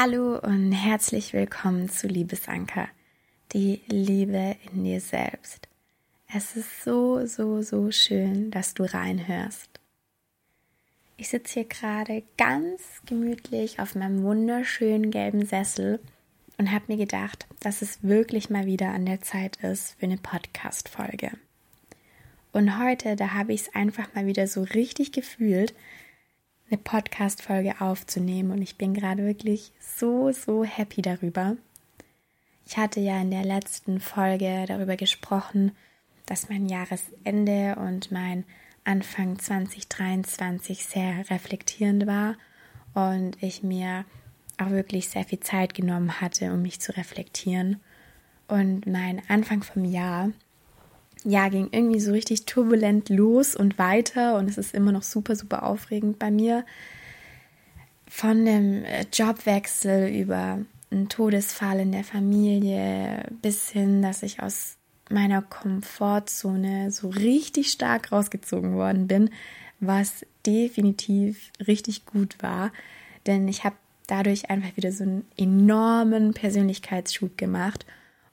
Hallo und herzlich willkommen zu Liebesanker, die Liebe in dir selbst. Es ist so, so, so schön, dass du reinhörst. Ich sitze hier gerade ganz gemütlich auf meinem wunderschönen gelben Sessel und habe mir gedacht, dass es wirklich mal wieder an der Zeit ist für eine Podcast-Folge. Und heute, da habe ich es einfach mal wieder so richtig gefühlt, eine Podcast-Folge aufzunehmen und ich bin gerade wirklich so, so happy darüber. Ich hatte ja in der letzten Folge darüber gesprochen, dass mein Jahresende und mein Anfang 2023 sehr reflektierend war und ich mir auch wirklich sehr viel Zeit genommen hatte, um mich zu reflektieren. Und mein Anfang vom Jahr ja, ging irgendwie so richtig turbulent los und weiter und es ist immer noch super, super aufregend bei mir. Von dem äh, Jobwechsel über einen Todesfall in der Familie bis hin, dass ich aus meiner Komfortzone so richtig stark rausgezogen worden bin, was definitiv richtig gut war, denn ich habe dadurch einfach wieder so einen enormen Persönlichkeitsschub gemacht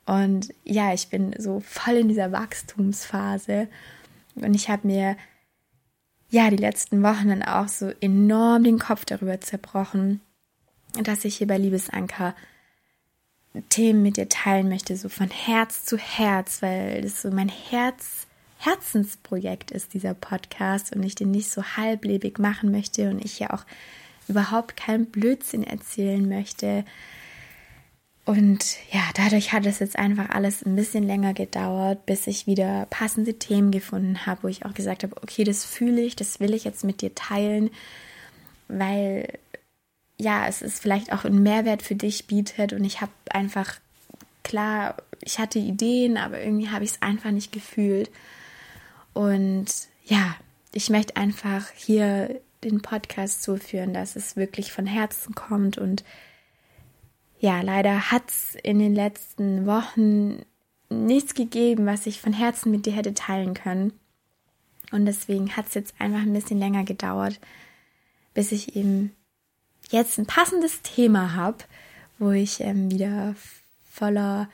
und ja, ich bin so voll in dieser Wachstumsphase. Und ich habe mir ja die letzten Wochen dann auch so enorm den Kopf darüber zerbrochen, dass ich hier bei Liebesanker Themen mit dir teilen möchte, so von Herz zu Herz, weil das so mein Herz, Herzensprojekt ist, dieser Podcast, und ich den nicht so halblebig machen möchte und ich ja auch überhaupt keinen Blödsinn erzählen möchte, und ja, dadurch hat es jetzt einfach alles ein bisschen länger gedauert, bis ich wieder passende Themen gefunden habe, wo ich auch gesagt habe, okay, das fühle ich, das will ich jetzt mit dir teilen, weil ja, es ist vielleicht auch ein Mehrwert für dich bietet und ich habe einfach klar, ich hatte Ideen, aber irgendwie habe ich es einfach nicht gefühlt. Und ja, ich möchte einfach hier den Podcast so führen, dass es wirklich von Herzen kommt und ja, leider hat es in den letzten Wochen nichts gegeben, was ich von Herzen mit dir hätte teilen können. Und deswegen hat es jetzt einfach ein bisschen länger gedauert, bis ich eben jetzt ein passendes Thema habe, wo ich ähm, wieder voller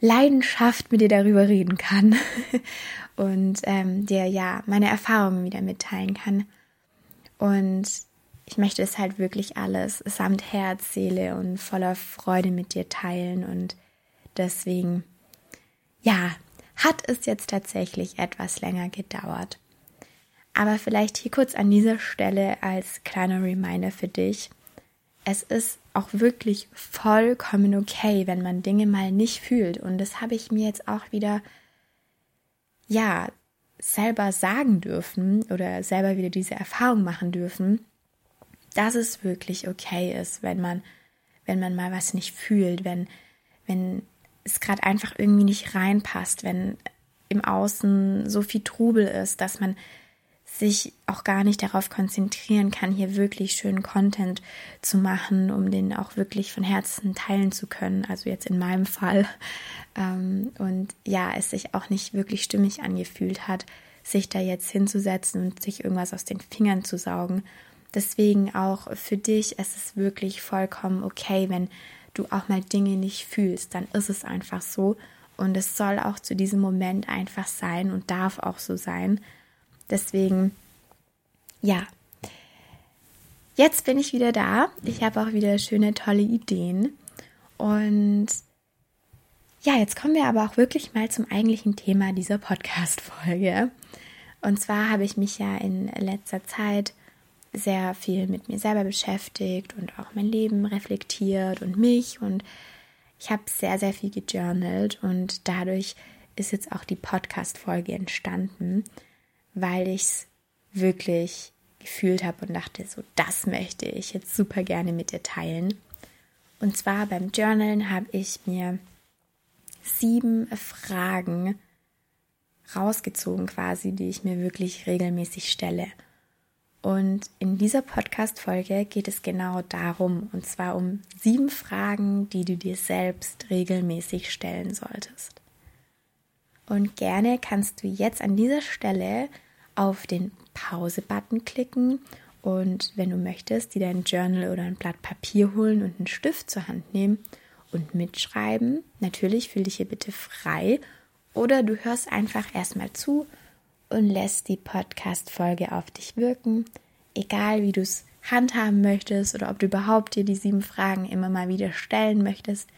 Leidenschaft mit dir darüber reden kann und ähm, dir ja meine Erfahrungen wieder mitteilen kann. Und ich möchte es halt wirklich alles samt Herz, Seele und voller Freude mit dir teilen. Und deswegen, ja, hat es jetzt tatsächlich etwas länger gedauert. Aber vielleicht hier kurz an dieser Stelle als kleiner Reminder für dich. Es ist auch wirklich vollkommen okay, wenn man Dinge mal nicht fühlt. Und das habe ich mir jetzt auch wieder, ja, selber sagen dürfen oder selber wieder diese Erfahrung machen dürfen dass es wirklich okay ist, wenn man, wenn man mal was nicht fühlt, wenn, wenn es gerade einfach irgendwie nicht reinpasst, wenn im Außen so viel Trubel ist, dass man sich auch gar nicht darauf konzentrieren kann, hier wirklich schönen Content zu machen, um den auch wirklich von Herzen teilen zu können. Also jetzt in meinem Fall. Ähm, und ja, es sich auch nicht wirklich stimmig angefühlt hat, sich da jetzt hinzusetzen und sich irgendwas aus den Fingern zu saugen Deswegen auch für dich, es ist wirklich vollkommen okay, wenn du auch mal Dinge nicht fühlst, dann ist es einfach so. Und es soll auch zu diesem Moment einfach sein und darf auch so sein. Deswegen, ja. Jetzt bin ich wieder da. Ich habe auch wieder schöne, tolle Ideen. Und ja, jetzt kommen wir aber auch wirklich mal zum eigentlichen Thema dieser Podcast-Folge. Und zwar habe ich mich ja in letzter Zeit sehr viel mit mir selber beschäftigt und auch mein Leben reflektiert und mich und ich habe sehr, sehr viel gejournalt und dadurch ist jetzt auch die Podcast-Folge entstanden, weil ich es wirklich gefühlt habe und dachte, so, das möchte ich jetzt super gerne mit dir teilen. Und zwar beim Journalen habe ich mir sieben Fragen rausgezogen quasi, die ich mir wirklich regelmäßig stelle. Und in dieser Podcast-Folge geht es genau darum, und zwar um sieben Fragen, die du dir selbst regelmäßig stellen solltest. Und gerne kannst du jetzt an dieser Stelle auf den Pause-Button klicken und wenn du möchtest, dir dein Journal oder ein Blatt Papier holen und einen Stift zur Hand nehmen und mitschreiben. Natürlich fühl dich hier bitte frei oder du hörst einfach erstmal zu und lässt die Podcast-Folge auf dich wirken, egal wie du es handhaben möchtest oder ob du überhaupt dir die sieben Fragen immer mal wieder stellen möchtest.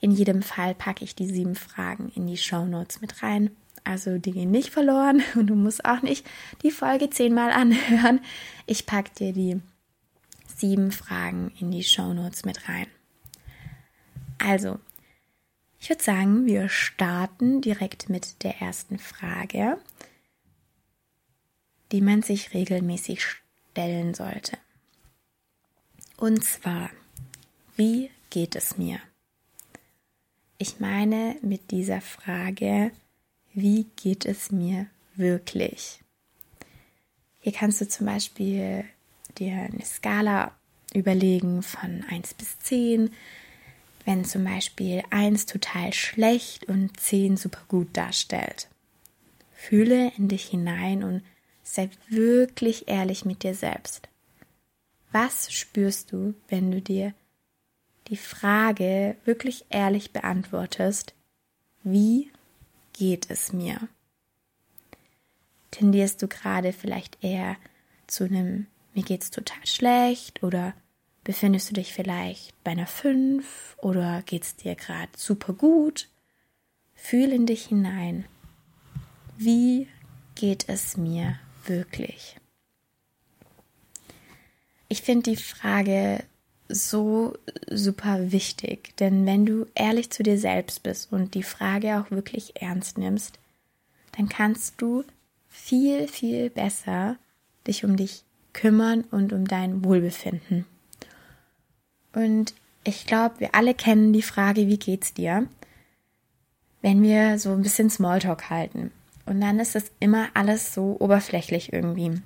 In jedem Fall packe ich die sieben Fragen in die Show Notes mit rein. Also die gehen nicht verloren und du musst auch nicht die Folge zehnmal anhören. Ich packe dir die sieben Fragen in die Show Notes mit rein. Also, ich würde sagen, wir starten direkt mit der ersten Frage, die man sich regelmäßig stellen sollte. Und zwar, wie geht es mir? Ich meine mit dieser Frage, wie geht es mir wirklich? Hier kannst du zum Beispiel dir eine Skala überlegen von 1 bis 10, wenn zum Beispiel 1 total schlecht und 10 super gut darstellt. Fühle in dich hinein und sei wirklich ehrlich mit dir selbst. Was spürst du, wenn du dir die Frage wirklich ehrlich beantwortest, wie geht es mir? Tendierst du gerade vielleicht eher zu einem mir geht's total schlecht oder befindest du dich vielleicht bei einer 5 oder geht's dir gerade super gut? Fühl in dich hinein. Wie geht es mir wirklich? Ich finde die Frage so super wichtig, denn wenn du ehrlich zu dir selbst bist und die Frage auch wirklich ernst nimmst, dann kannst du viel, viel besser dich um dich kümmern und um dein Wohlbefinden. Und ich glaube, wir alle kennen die Frage, wie geht's dir? Wenn wir so ein bisschen Smalltalk halten. Und dann ist das immer alles so oberflächlich irgendwie.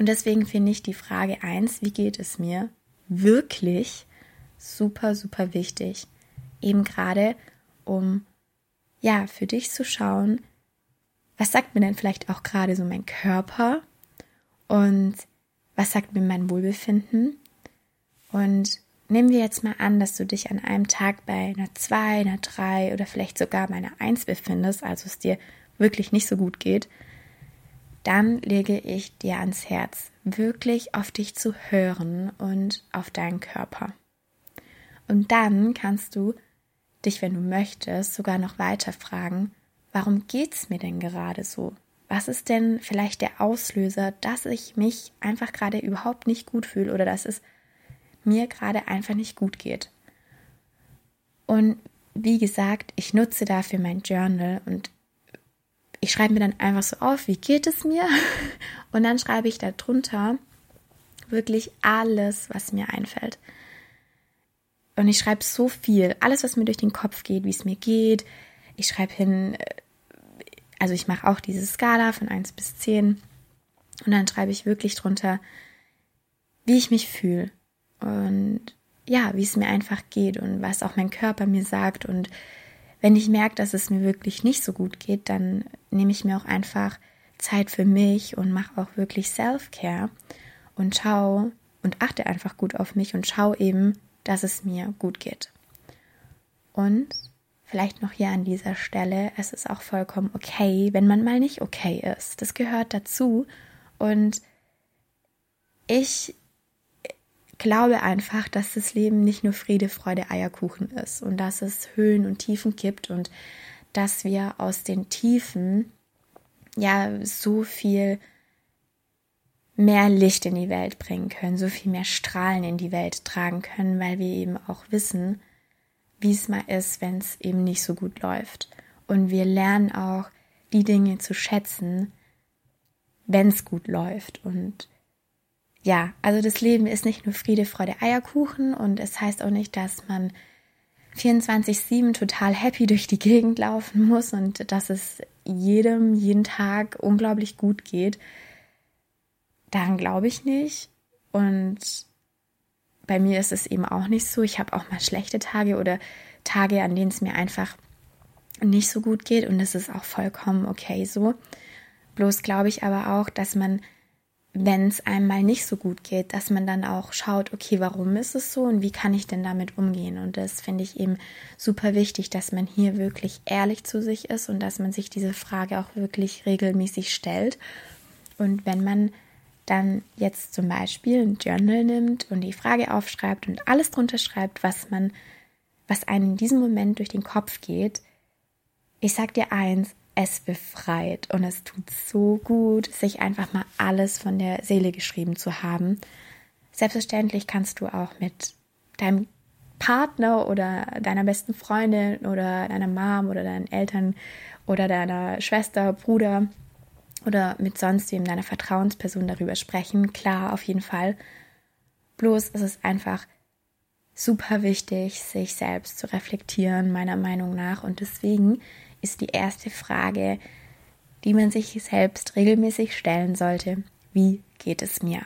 Und deswegen finde ich die Frage eins, wie geht es mir, wirklich super, super wichtig. Eben gerade, um ja, für dich zu schauen, was sagt mir denn vielleicht auch gerade so mein Körper und was sagt mir mein Wohlbefinden? Und nehmen wir jetzt mal an, dass du dich an einem Tag bei einer 2, einer 3 oder vielleicht sogar bei einer 1 befindest, also es dir wirklich nicht so gut geht, dann lege ich dir ans Herz, wirklich auf dich zu hören und auf deinen Körper. Und dann kannst du dich, wenn du möchtest, sogar noch weiter fragen, warum geht's mir denn gerade so? Was ist denn vielleicht der Auslöser, dass ich mich einfach gerade überhaupt nicht gut fühle oder dass es mir gerade einfach nicht gut geht? Und wie gesagt, ich nutze dafür mein Journal und ich schreibe mir dann einfach so auf, wie geht es mir? Und dann schreibe ich da drunter wirklich alles, was mir einfällt. Und ich schreibe so viel, alles, was mir durch den Kopf geht, wie es mir geht. Ich schreibe hin, äh, also ich mache auch diese Skala von 1 bis 10. Und dann schreibe ich wirklich drunter, wie ich mich fühle. Und ja, wie es mir einfach geht und was auch mein Körper mir sagt und wenn ich merke, dass es mir wirklich nicht so gut geht, dann nehme ich mir auch einfach Zeit für mich und mache auch wirklich Self-Care und schau und achte einfach gut auf mich und schau eben, dass es mir gut geht. Und vielleicht noch hier an dieser Stelle, es ist auch vollkommen okay, wenn man mal nicht okay ist. Das gehört dazu und ich glaube einfach, dass das Leben nicht nur Friede, Freude, Eierkuchen ist und dass es Höhen und Tiefen gibt und dass wir aus den Tiefen ja so viel mehr Licht in die Welt bringen können, so viel mehr Strahlen in die Welt tragen können, weil wir eben auch wissen, wie es mal ist, wenn es eben nicht so gut läuft. Und wir lernen auch die Dinge zu schätzen, wenn es gut läuft. Und ja, also das Leben ist nicht nur Friede, Freude, Eierkuchen und es heißt auch nicht, dass man 24-7 total happy durch die Gegend laufen muss und dass es jedem jeden Tag unglaublich gut geht. Daran glaube ich nicht. Und bei mir ist es eben auch nicht so. Ich habe auch mal schlechte Tage oder Tage, an denen es mir einfach nicht so gut geht und das ist auch vollkommen okay so. Bloß glaube ich aber auch, dass man wenn es einem mal nicht so gut geht, dass man dann auch schaut, okay, warum ist es so und wie kann ich denn damit umgehen? Und das finde ich eben super wichtig, dass man hier wirklich ehrlich zu sich ist und dass man sich diese Frage auch wirklich regelmäßig stellt. Und wenn man dann jetzt zum Beispiel ein Journal nimmt und die Frage aufschreibt und alles drunter schreibt, was man, was einem in diesem Moment durch den Kopf geht, ich sag dir eins, es befreit und es tut so gut, sich einfach mal alles von der Seele geschrieben zu haben. Selbstverständlich kannst du auch mit deinem Partner oder deiner besten Freundin oder deiner Mom oder deinen Eltern oder deiner Schwester, Bruder oder mit sonst wem deiner Vertrauensperson darüber sprechen. Klar, auf jeden Fall. Bloß ist es einfach super wichtig, sich selbst zu reflektieren, meiner Meinung nach. Und deswegen ist die erste Frage, die man sich selbst regelmäßig stellen sollte. Wie geht es mir?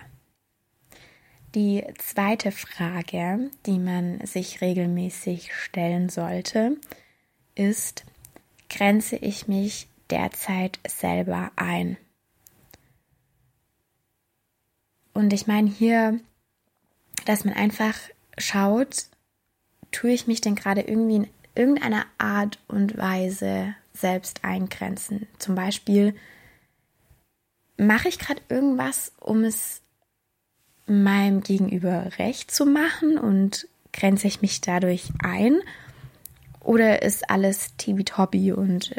Die zweite Frage, die man sich regelmäßig stellen sollte, ist, grenze ich mich derzeit selber ein? Und ich meine hier, dass man einfach schaut, tue ich mich denn gerade irgendwie in irgendeiner Art und Weise selbst eingrenzen. Zum Beispiel, mache ich gerade irgendwas, um es meinem Gegenüber recht zu machen und grenze ich mich dadurch ein? Oder ist alles tibi-tobi und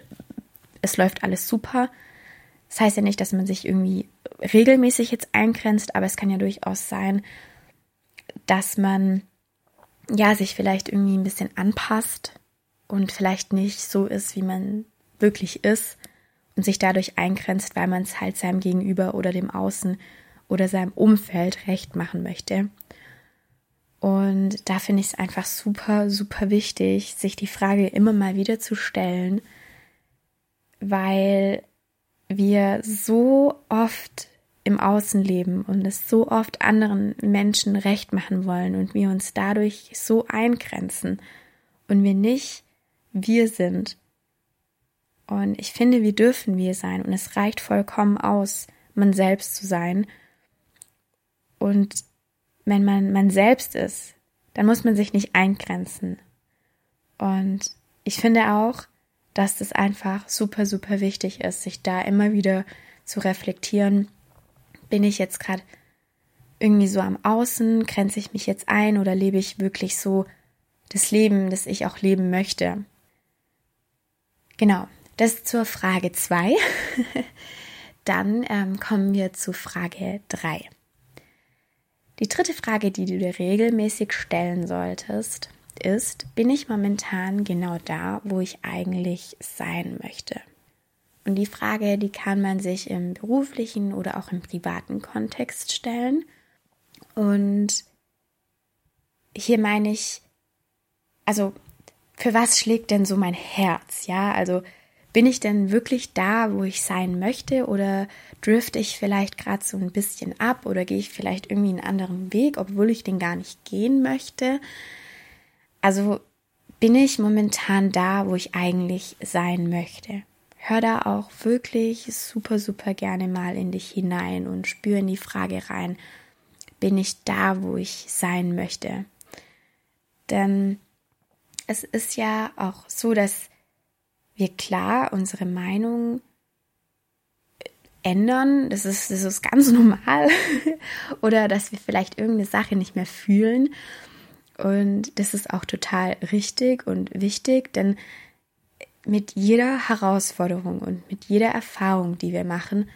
es läuft alles super? Das heißt ja nicht, dass man sich irgendwie regelmäßig jetzt eingrenzt, aber es kann ja durchaus sein, dass man ja sich vielleicht irgendwie ein bisschen anpasst und vielleicht nicht so ist, wie man wirklich ist und sich dadurch eingrenzt, weil man es halt seinem Gegenüber oder dem Außen oder seinem Umfeld recht machen möchte. Und da finde ich es einfach super, super wichtig, sich die Frage immer mal wieder zu stellen, weil wir so oft im Außen leben und es so oft anderen Menschen recht machen wollen und wir uns dadurch so eingrenzen und wir nicht wir sind. Und ich finde, wir dürfen wir sein und es reicht vollkommen aus, man selbst zu sein. Und wenn man man selbst ist, dann muss man sich nicht eingrenzen. Und ich finde auch, dass das einfach super, super wichtig ist, sich da immer wieder zu reflektieren. Bin ich jetzt gerade irgendwie so am Außen? Grenze ich mich jetzt ein oder lebe ich wirklich so das Leben, das ich auch leben möchte? Genau, das zur Frage 2. Dann ähm, kommen wir zu Frage 3. Die dritte Frage, die du dir regelmäßig stellen solltest, ist, bin ich momentan genau da, wo ich eigentlich sein möchte? Und die Frage, die kann man sich im beruflichen oder auch im privaten Kontext stellen. Und hier meine ich, also für was schlägt denn so mein Herz? Ja, also bin ich denn wirklich da, wo ich sein möchte oder drifte ich vielleicht gerade so ein bisschen ab oder gehe ich vielleicht irgendwie einen anderen Weg, obwohl ich den gar nicht gehen möchte? Also bin ich momentan da, wo ich eigentlich sein möchte? Hör da auch wirklich super, super gerne mal in dich hinein und spür in die Frage rein, bin ich da, wo ich sein möchte? Denn es ist ja auch so, dass wir klar unsere Meinung ändern, das ist, das ist ganz normal, oder dass wir vielleicht irgendeine Sache nicht mehr fühlen. Und das ist auch total richtig und wichtig, denn mit jeder Herausforderung und mit jeder Erfahrung, die wir machen,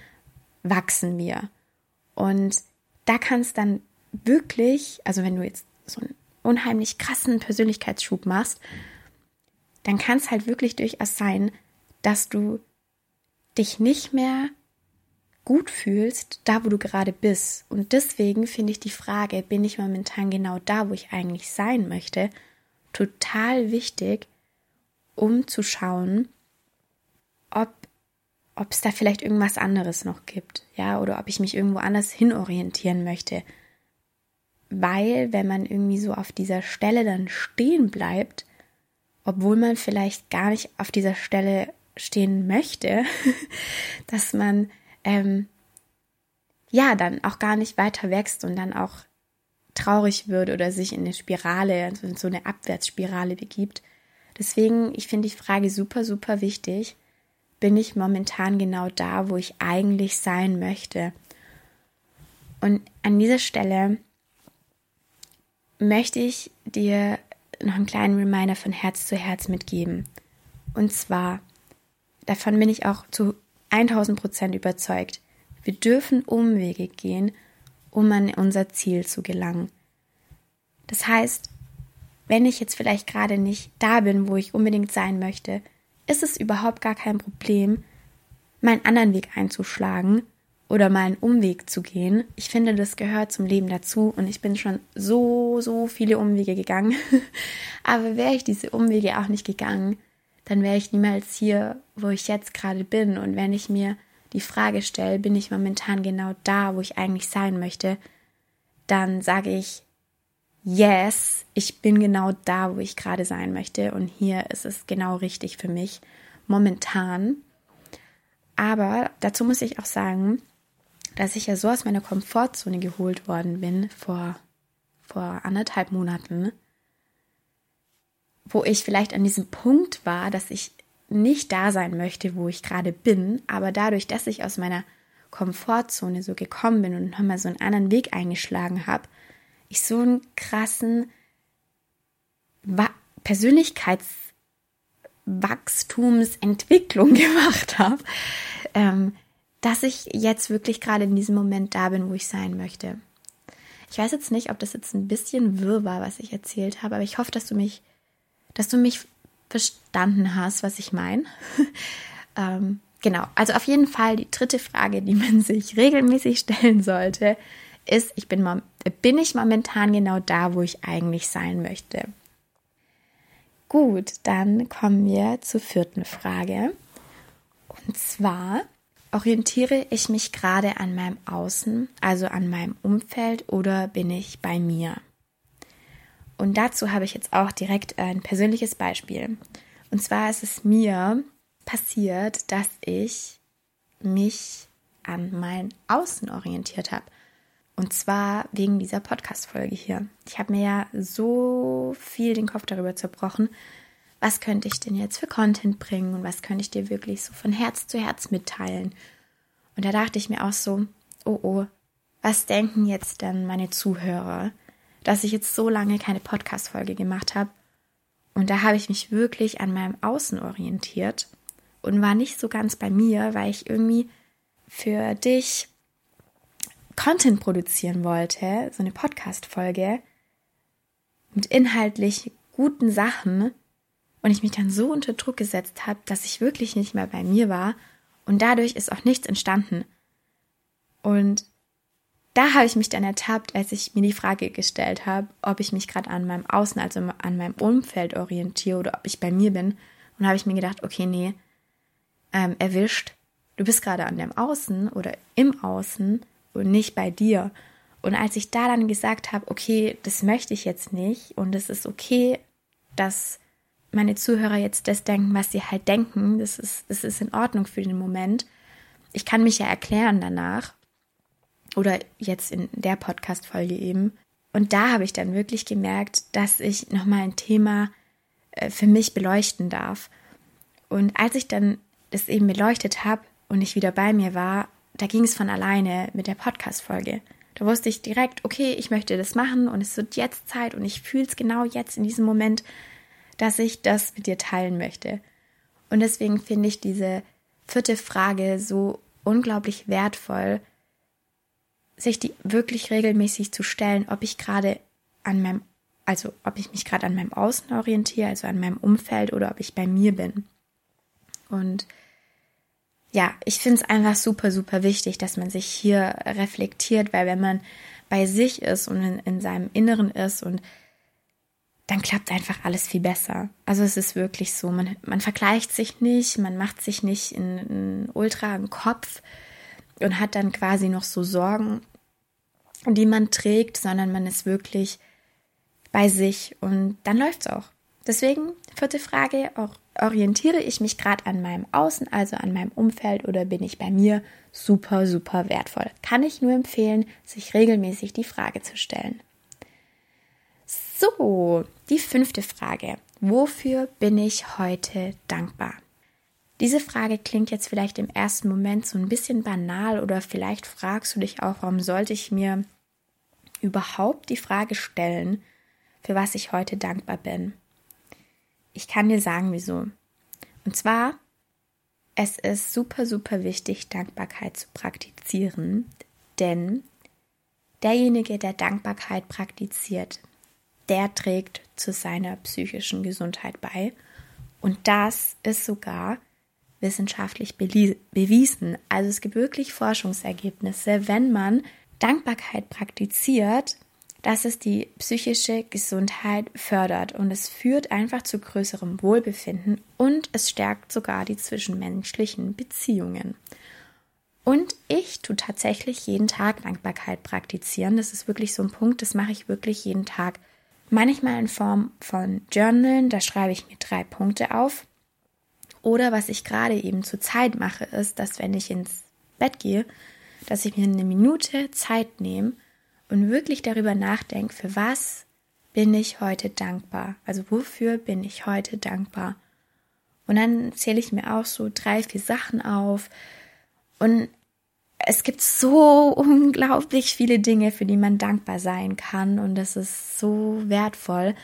wachsen wir. Und da kann es dann wirklich, also wenn du jetzt so ein unheimlich krassen Persönlichkeitsschub machst, dann kann es halt wirklich durchaus sein, dass du dich nicht mehr gut fühlst, da wo du gerade bist. Und deswegen finde ich die Frage, bin ich momentan genau da, wo ich eigentlich sein möchte, total wichtig, um zu schauen, ob ob es da vielleicht irgendwas anderes noch gibt, ja, oder ob ich mich irgendwo anders hinorientieren möchte. Weil, wenn man irgendwie so auf dieser Stelle dann stehen bleibt, obwohl man vielleicht gar nicht auf dieser Stelle stehen möchte, dass man ähm, ja dann auch gar nicht weiter wächst und dann auch traurig wird oder sich in eine Spirale, also in so eine Abwärtsspirale begibt. Deswegen, ich finde die Frage super, super wichtig. Bin ich momentan genau da, wo ich eigentlich sein möchte? Und an dieser Stelle möchte ich dir noch einen kleinen Reminder von Herz zu Herz mitgeben. Und zwar, davon bin ich auch zu 1000 Prozent überzeugt. Wir dürfen Umwege gehen, um an unser Ziel zu gelangen. Das heißt, wenn ich jetzt vielleicht gerade nicht da bin, wo ich unbedingt sein möchte, ist es überhaupt gar kein Problem, meinen anderen Weg einzuschlagen oder mal einen Umweg zu gehen. Ich finde, das gehört zum Leben dazu und ich bin schon so, so viele Umwege gegangen. Aber wäre ich diese Umwege auch nicht gegangen, dann wäre ich niemals hier, wo ich jetzt gerade bin. Und wenn ich mir die Frage stelle, bin ich momentan genau da, wo ich eigentlich sein möchte, dann sage ich, yes, ich bin genau da, wo ich gerade sein möchte. Und hier ist es genau richtig für mich, momentan. Aber dazu muss ich auch sagen, dass ich ja so aus meiner Komfortzone geholt worden bin vor, vor anderthalb Monaten, wo ich vielleicht an diesem Punkt war, dass ich nicht da sein möchte, wo ich gerade bin, aber dadurch, dass ich aus meiner Komfortzone so gekommen bin und nochmal so einen anderen Weg eingeschlagen habe, ich so einen krassen Persönlichkeitswachstumsentwicklung gemacht habe, ähm, dass ich jetzt wirklich gerade in diesem Moment da bin, wo ich sein möchte. Ich weiß jetzt nicht, ob das jetzt ein bisschen wirr war, was ich erzählt habe, aber ich hoffe, dass du mich, dass du mich verstanden hast, was ich meine. ähm, genau, also auf jeden Fall die dritte Frage, die man sich regelmäßig stellen sollte, ist, ich bin, bin ich momentan genau da, wo ich eigentlich sein möchte? Gut, dann kommen wir zur vierten Frage. Und zwar, Orientiere ich mich gerade an meinem Außen, also an meinem Umfeld, oder bin ich bei mir? Und dazu habe ich jetzt auch direkt ein persönliches Beispiel. Und zwar ist es mir passiert, dass ich mich an mein Außen orientiert habe. Und zwar wegen dieser Podcast-Folge hier. Ich habe mir ja so viel den Kopf darüber zerbrochen, was könnte ich denn jetzt für Content bringen und was könnte ich dir wirklich so von Herz zu Herz mitteilen. Und da dachte ich mir auch so, oh oh, was denken jetzt denn meine Zuhörer, dass ich jetzt so lange keine Podcast-Folge gemacht habe? Und da habe ich mich wirklich an meinem Außen orientiert und war nicht so ganz bei mir, weil ich irgendwie für dich Content produzieren wollte, so eine Podcast-Folge mit inhaltlich guten Sachen und ich mich dann so unter Druck gesetzt habe, dass ich wirklich nicht mehr bei mir war und dadurch ist auch nichts entstanden. Und da habe ich mich dann ertappt, als ich mir die Frage gestellt habe, ob ich mich gerade an meinem Außen, also an meinem Umfeld orientiere oder ob ich bei mir bin. Und habe ich mir gedacht, okay, nee, ähm, erwischt. Du bist gerade an dem Außen oder im Außen und nicht bei dir. Und als ich da dann gesagt habe, okay, das möchte ich jetzt nicht und es ist okay, dass meine Zuhörer jetzt das denken, was sie halt denken. Das ist, das ist in Ordnung für den Moment. Ich kann mich ja erklären danach. Oder jetzt in der Podcast-Folge eben. Und da habe ich dann wirklich gemerkt, dass ich nochmal ein Thema äh, für mich beleuchten darf. Und als ich dann das eben beleuchtet habe und ich wieder bei mir war, da ging es von alleine mit der Podcast-Folge. Da wusste ich direkt, okay, ich möchte das machen und es wird jetzt Zeit und ich fühle es genau jetzt in diesem Moment dass ich das mit dir teilen möchte. Und deswegen finde ich diese vierte Frage so unglaublich wertvoll, sich die wirklich regelmäßig zu stellen, ob ich gerade an meinem, also ob ich mich gerade an meinem Außen orientiere, also an meinem Umfeld oder ob ich bei mir bin. Und ja, ich finde es einfach super, super wichtig, dass man sich hier reflektiert, weil wenn man bei sich ist und in, in seinem Inneren ist und dann klappt einfach alles viel besser. Also es ist wirklich so, man, man vergleicht sich nicht, man macht sich nicht in, in ultra einen Kopf und hat dann quasi noch so Sorgen, die man trägt, sondern man ist wirklich bei sich und dann läuft es auch. Deswegen, vierte Frage, auch orientiere ich mich gerade an meinem Außen, also an meinem Umfeld oder bin ich bei mir super, super wertvoll? Kann ich nur empfehlen, sich regelmäßig die Frage zu stellen. So, die fünfte Frage. Wofür bin ich heute dankbar? Diese Frage klingt jetzt vielleicht im ersten Moment so ein bisschen banal oder vielleicht fragst du dich auch, warum sollte ich mir überhaupt die Frage stellen, für was ich heute dankbar bin? Ich kann dir sagen, wieso. Und zwar, es ist super, super wichtig, Dankbarkeit zu praktizieren, denn derjenige, der Dankbarkeit praktiziert, der trägt zu seiner psychischen Gesundheit bei. Und das ist sogar wissenschaftlich bewiesen. Also es gibt wirklich Forschungsergebnisse, wenn man Dankbarkeit praktiziert, dass es die psychische Gesundheit fördert und es führt einfach zu größerem Wohlbefinden und es stärkt sogar die zwischenmenschlichen Beziehungen. Und ich tue tatsächlich jeden Tag Dankbarkeit praktizieren. Das ist wirklich so ein Punkt, das mache ich wirklich jeden Tag. Manchmal in Form von Journalen, da schreibe ich mir drei Punkte auf. Oder was ich gerade eben zur Zeit mache, ist, dass wenn ich ins Bett gehe, dass ich mir eine Minute Zeit nehme und wirklich darüber nachdenke, für was bin ich heute dankbar? Also wofür bin ich heute dankbar? Und dann zähle ich mir auch so drei, vier Sachen auf. Und es gibt so unglaublich viele Dinge, für die man dankbar sein kann. Und das ist so wertvoll.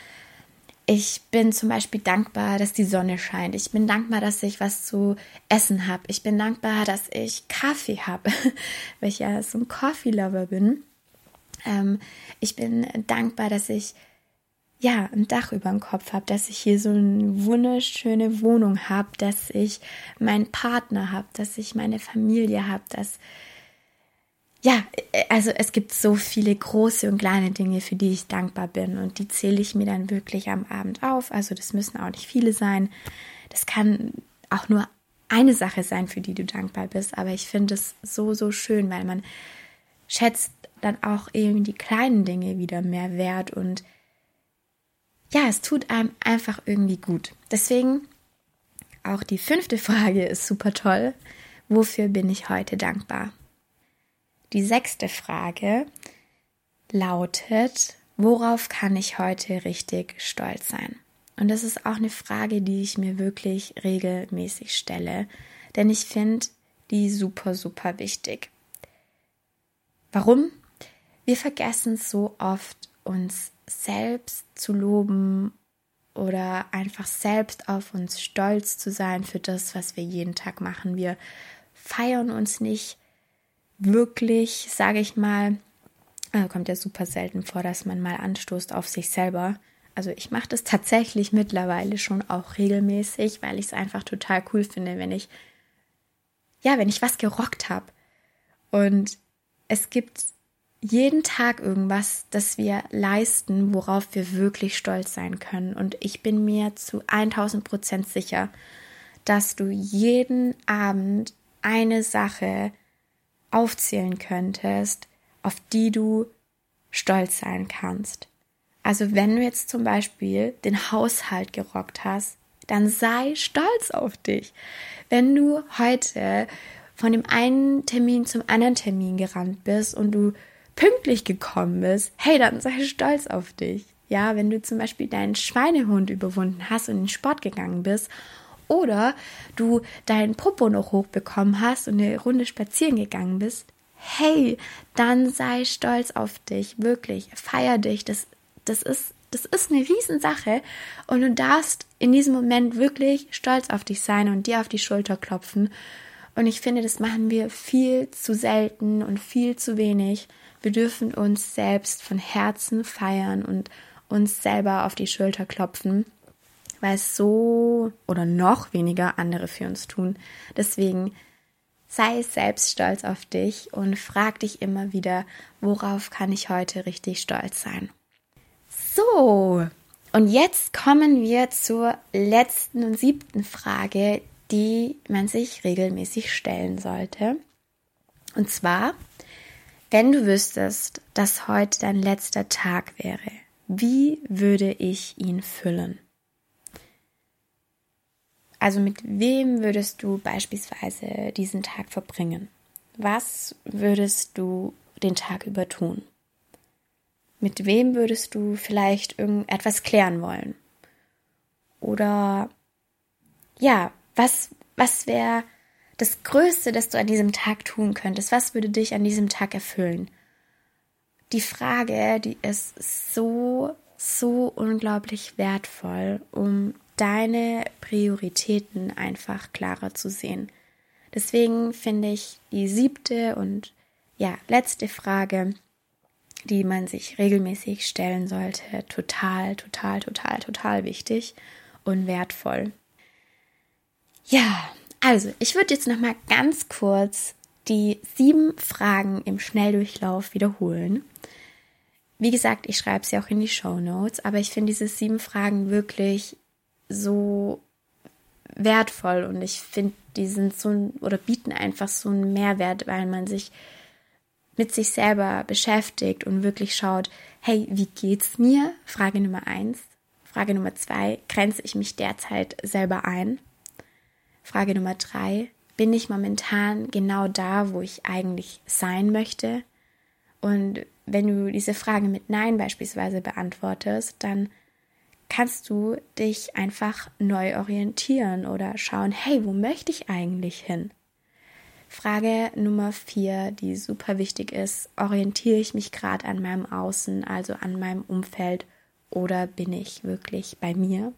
Ich bin zum Beispiel dankbar, dass die Sonne scheint. Ich bin dankbar, dass ich was zu essen habe. Ich bin dankbar, dass ich Kaffee habe, weil ich ja so ein Coffee-Lover bin. Ähm, ich bin dankbar, dass ich ja ein Dach über dem Kopf habe, dass ich hier so eine wunderschöne Wohnung habe, dass ich meinen Partner habe, dass ich meine Familie habe, dass ja, also es gibt so viele große und kleine Dinge, für die ich dankbar bin und die zähle ich mir dann wirklich am Abend auf. Also das müssen auch nicht viele sein. Das kann auch nur eine Sache sein, für die du dankbar bist, aber ich finde es so, so schön, weil man schätzt dann auch eben die kleinen Dinge wieder mehr wert und ja, es tut einem einfach irgendwie gut. Deswegen auch die fünfte Frage ist super toll. Wofür bin ich heute dankbar? Die sechste Frage lautet, worauf kann ich heute richtig stolz sein? Und das ist auch eine Frage, die ich mir wirklich regelmäßig stelle, denn ich finde die super, super wichtig. Warum? Wir vergessen so oft, uns selbst zu loben oder einfach selbst auf uns stolz zu sein für das, was wir jeden Tag machen. Wir feiern uns nicht wirklich, sage ich mal, also kommt ja super selten vor, dass man mal anstoßt auf sich selber. Also ich mache das tatsächlich mittlerweile schon auch regelmäßig, weil ich es einfach total cool finde, wenn ich, ja, wenn ich was gerockt habe. Und es gibt jeden Tag irgendwas, das wir leisten, worauf wir wirklich stolz sein können. Und ich bin mir zu 1000 Prozent sicher, dass du jeden Abend eine Sache aufzählen könntest, auf die du stolz sein kannst. Also wenn du jetzt zum Beispiel den Haushalt gerockt hast, dann sei stolz auf dich. Wenn du heute von dem einen Termin zum anderen Termin gerannt bist und du pünktlich gekommen bist, hey, dann sei stolz auf dich. Ja, wenn du zum Beispiel deinen Schweinehund überwunden hast und in den Sport gegangen bist oder du deinen Popo noch hochbekommen hast und eine Runde spazieren gegangen bist, hey, dann sei stolz auf dich, wirklich, feier dich, das, das ist das ist eine Riesensache und du darfst in diesem Moment wirklich stolz auf dich sein und dir auf die Schulter klopfen. Und ich finde, das machen wir viel zu selten und viel zu wenig. Wir dürfen uns selbst von Herzen feiern und uns selber auf die Schulter klopfen, weil es so oder noch weniger andere für uns tun. Deswegen sei selbst stolz auf dich und frag dich immer wieder, worauf kann ich heute richtig stolz sein. So, und jetzt kommen wir zur letzten und siebten Frage, die man sich regelmäßig stellen sollte. Und zwar, wenn du wüsstest, dass heute dein letzter Tag wäre, wie würde ich ihn füllen? Also mit wem würdest du beispielsweise diesen Tag verbringen? Was würdest du den Tag über tun? Mit wem würdest du vielleicht irgendetwas klären wollen? Oder ja, was, was wäre das Größte, das du an diesem Tag tun könntest? Was würde dich an diesem Tag erfüllen? Die Frage, die ist so, so unglaublich wertvoll, um deine Prioritäten einfach klarer zu sehen. Deswegen finde ich die siebte und ja, letzte Frage, die man sich regelmäßig stellen sollte, total, total, total, total wichtig und wertvoll. Ja, also ich würde jetzt noch mal ganz kurz die sieben Fragen im Schnelldurchlauf wiederholen. Wie gesagt, ich schreibe sie auch in die Show Notes, aber ich finde diese sieben Fragen wirklich so wertvoll und ich finde, die sind so oder bieten einfach so einen Mehrwert, weil man sich mit sich selber beschäftigt und wirklich schaut, hey, wie geht's mir? Frage Nummer eins. Frage Nummer zwei, grenze ich mich derzeit selber ein? Frage Nummer drei, bin ich momentan genau da, wo ich eigentlich sein möchte? Und wenn du diese Frage mit Nein beispielsweise beantwortest, dann kannst du dich einfach neu orientieren oder schauen, hey, wo möchte ich eigentlich hin? Frage Nummer vier, die super wichtig ist, orientiere ich mich gerade an meinem Außen, also an meinem Umfeld, oder bin ich wirklich bei mir?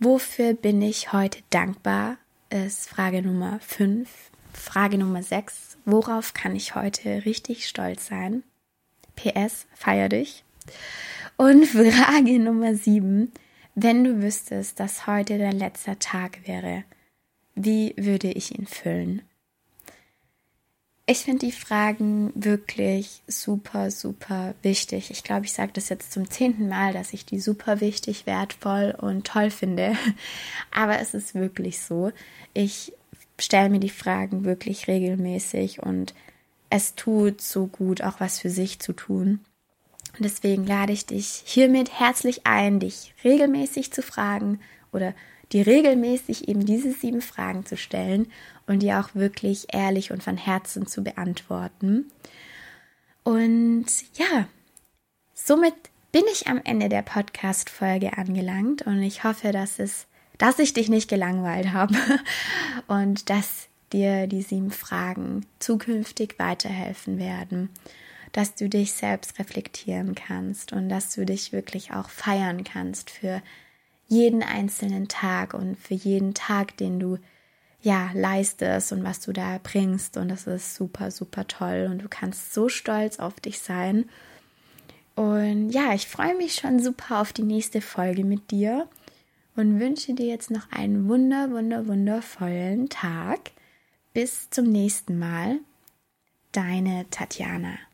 Wofür bin ich heute dankbar? Ist Frage Nummer fünf. Frage Nummer sechs, worauf kann ich heute richtig stolz sein? PS, feier dich. Und Frage Nummer sieben, wenn du wüsstest, dass heute dein letzter Tag wäre, wie würde ich ihn füllen? Ich finde die Fragen wirklich super, super wichtig. Ich glaube, ich sage das jetzt zum zehnten Mal, dass ich die super wichtig, wertvoll und toll finde. Aber es ist wirklich so. Ich stelle mir die Fragen wirklich regelmäßig und es tut so gut, auch was für sich zu tun. Und deswegen lade ich dich hiermit herzlich ein, dich regelmäßig zu fragen oder dir regelmäßig eben diese sieben Fragen zu stellen und die auch wirklich ehrlich und von Herzen zu beantworten. Und ja, somit bin ich am Ende der Podcast-Folge angelangt und ich hoffe, dass es, dass ich dich nicht gelangweilt habe und dass dir die sieben Fragen zukünftig weiterhelfen werden, dass du dich selbst reflektieren kannst und dass du dich wirklich auch feiern kannst für jeden einzelnen Tag und für jeden Tag, den du ja leistest und was du da bringst und das ist super super toll und du kannst so stolz auf dich sein. Und ja, ich freue mich schon super auf die nächste Folge mit dir und wünsche dir jetzt noch einen wunder wunder wundervollen Tag. Bis zum nächsten Mal. Deine Tatjana.